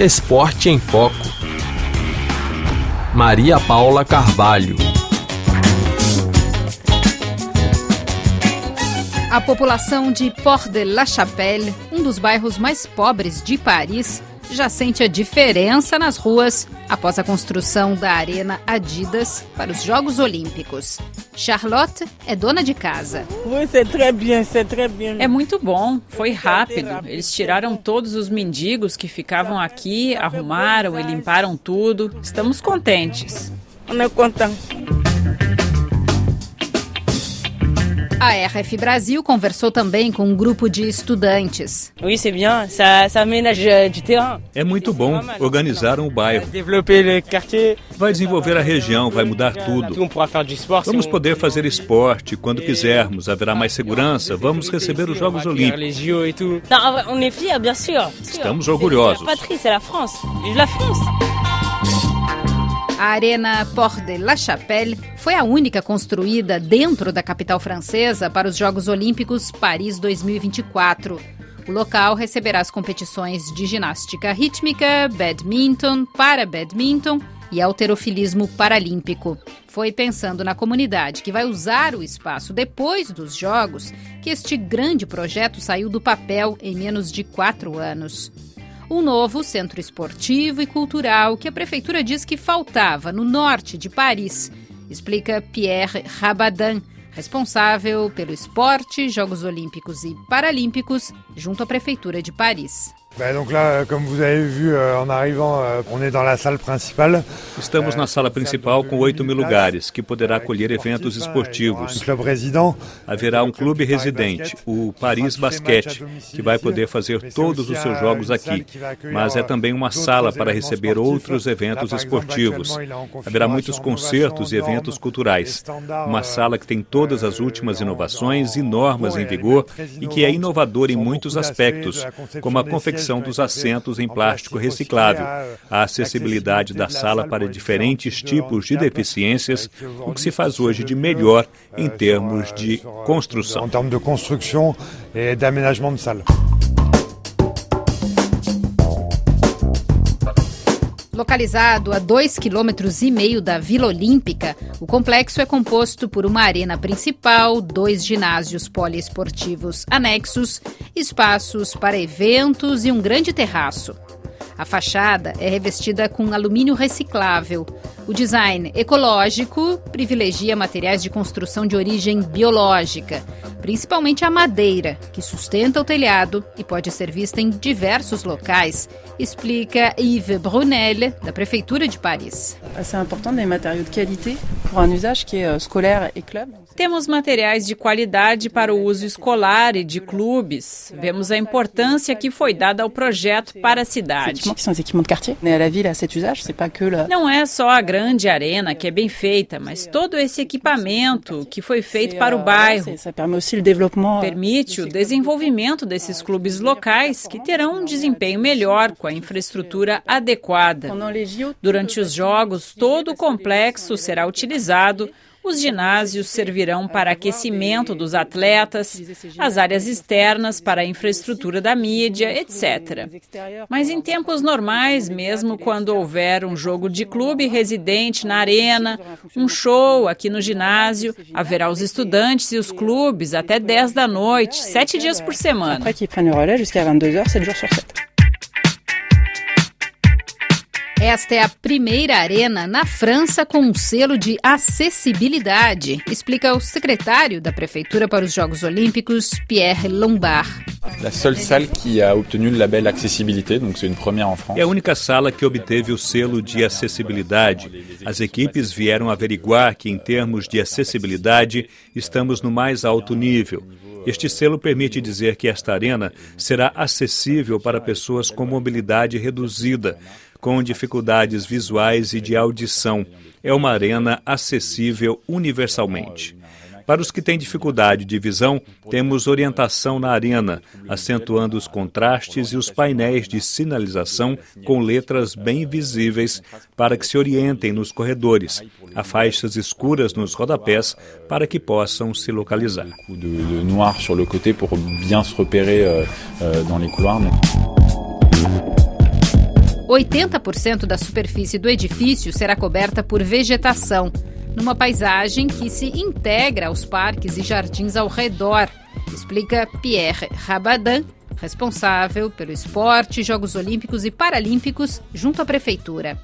Esporte em Foco. Maria Paula Carvalho. A população de Port-de-la-Chapelle, um dos bairros mais pobres de Paris, já sente a diferença nas ruas após a construção da Arena Adidas para os Jogos Olímpicos. Charlotte é dona de casa. É muito bom, foi rápido. Eles tiraram todos os mendigos que ficavam aqui, arrumaram e limparam tudo. Estamos contentes. A RF Brasil conversou também com um grupo de estudantes. É muito bom. Organizaram o bairro. Vai desenvolver a região, vai mudar tudo. Vamos poder fazer esporte quando quisermos. Haverá mais segurança. Vamos receber os Jogos Olímpicos. Estamos orgulhosos. A Arena Port de la Chapelle foi a única construída dentro da capital francesa para os Jogos Olímpicos Paris 2024. O local receberá as competições de ginástica rítmica, badminton, para badminton e alterofilismo paralímpico. Foi pensando na comunidade que vai usar o espaço depois dos Jogos que este grande projeto saiu do papel em menos de quatro anos um novo centro esportivo e cultural que a prefeitura diz que faltava no norte de Paris, explica Pierre Rabadan, responsável pelo esporte, Jogos Olímpicos e Paralímpicos, junto à prefeitura de Paris. Euh, euh, principale. Estamos na sala principal com 8 mil lugares, que poderá acolher eventos esportivos. Haverá um clube residente, o Paris Basquete, que vai poder fazer todos os seus jogos aqui. Mas é também uma sala para receber outros eventos esportivos. Haverá muitos concertos e eventos culturais. Uma sala que tem todas as últimas inovações e normas em vigor e que é inovadora em muitos aspectos, como a confecção confecção dos assentos em plástico reciclável, a acessibilidade da sala para diferentes tipos de deficiências, o que se faz hoje de melhor em termos de construção. Em termos de construção e de aménagement de sala. Localizado a dois quilômetros e meio da Vila Olímpica, o complexo é composto por uma arena principal, dois ginásios poliesportivos anexos, espaços para eventos e um grande terraço. A fachada é revestida com alumínio reciclável. O design ecológico privilegia materiais de construção de origem biológica, principalmente a madeira, que sustenta o telhado e pode ser vista em diversos locais, explica Yves Brunel, da Prefeitura de Paris. É importante des matériaux de qualité pour un usage est euh, scolaire et club. Temos materiais de qualidade para o uso escolar e de clubes. Vemos a importância que foi dada ao projeto para a cidade. Não é só a grande arena que é bem feita, mas todo esse equipamento que foi feito para o euh, bairro. Permite o desenvolvimento desses clubes locais que terão um desempenho melhor com a infraestrutura adequada. Durante os jogos, todo o complexo será utilizado os ginásios servirão para aquecimento dos atletas, as áreas externas para a infraestrutura da mídia, etc. Mas em tempos normais, mesmo quando houver um jogo de clube residente na arena, um show aqui no ginásio, haverá os estudantes e os clubes até 10 da noite, sete dias por semana. Esta é a primeira arena na França com um selo de acessibilidade, explica o secretário da Prefeitura para os Jogos Olímpicos, Pierre Lombard. La seule salle qui a obtenu le label accessibilité, donc c'est une première en France. É a única sala que obteve o selo de acessibilidade. As equipes vieram averiguar que em termos de acessibilidade estamos no mais alto nível. Este selo permite dizer que esta arena será acessível para pessoas com mobilidade reduzida, com dificuldades visuais e de audição. É uma arena acessível universalmente. Para os que têm dificuldade de visão, temos orientação na arena, acentuando os contrastes e os painéis de sinalização com letras bem visíveis para que se orientem nos corredores. Há faixas escuras nos rodapés para que possam se localizar. Noir sur le côté pour bien se repérer euh, euh, dans les couloirs. 80% da superfície do edifício será coberta por vegetação, numa paisagem que se integra aos parques e jardins ao redor, explica Pierre Rabadan, responsável pelo esporte, Jogos Olímpicos e Paralímpicos, junto à prefeitura.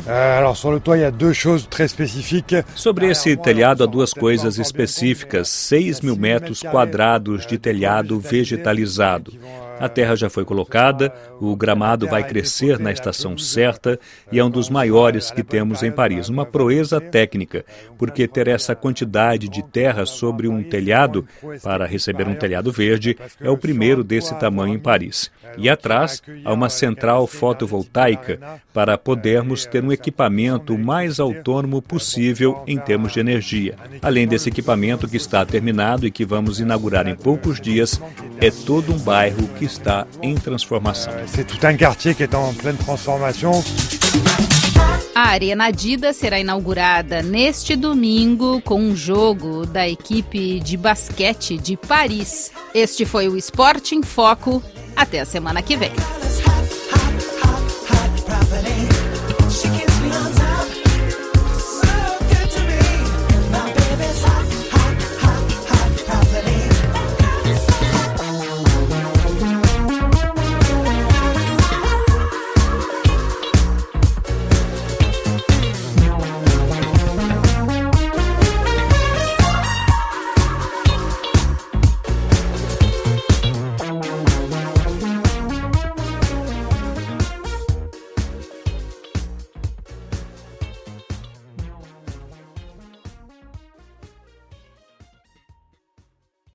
Sobre esse telhado, há duas coisas específicas: 6 mil metros quadrados de telhado vegetalizado. A terra já foi colocada, o gramado vai crescer na estação certa e é um dos maiores que temos em Paris. Uma proeza técnica, porque ter essa quantidade de terra sobre um telhado para receber um telhado verde é o primeiro desse tamanho em Paris. E atrás há uma central fotovoltaica para podermos ter um equipamento mais autônomo possível em termos de energia. Além desse equipamento que está terminado e que vamos inaugurar em poucos dias, é todo um bairro que está em transformação. C'est tout un quartier qui est en pleine transformation. A Arena Adidas será inaugurada neste domingo com um jogo da equipe de basquete de Paris. Este foi o Esporte em Foco. Até a semana que vem.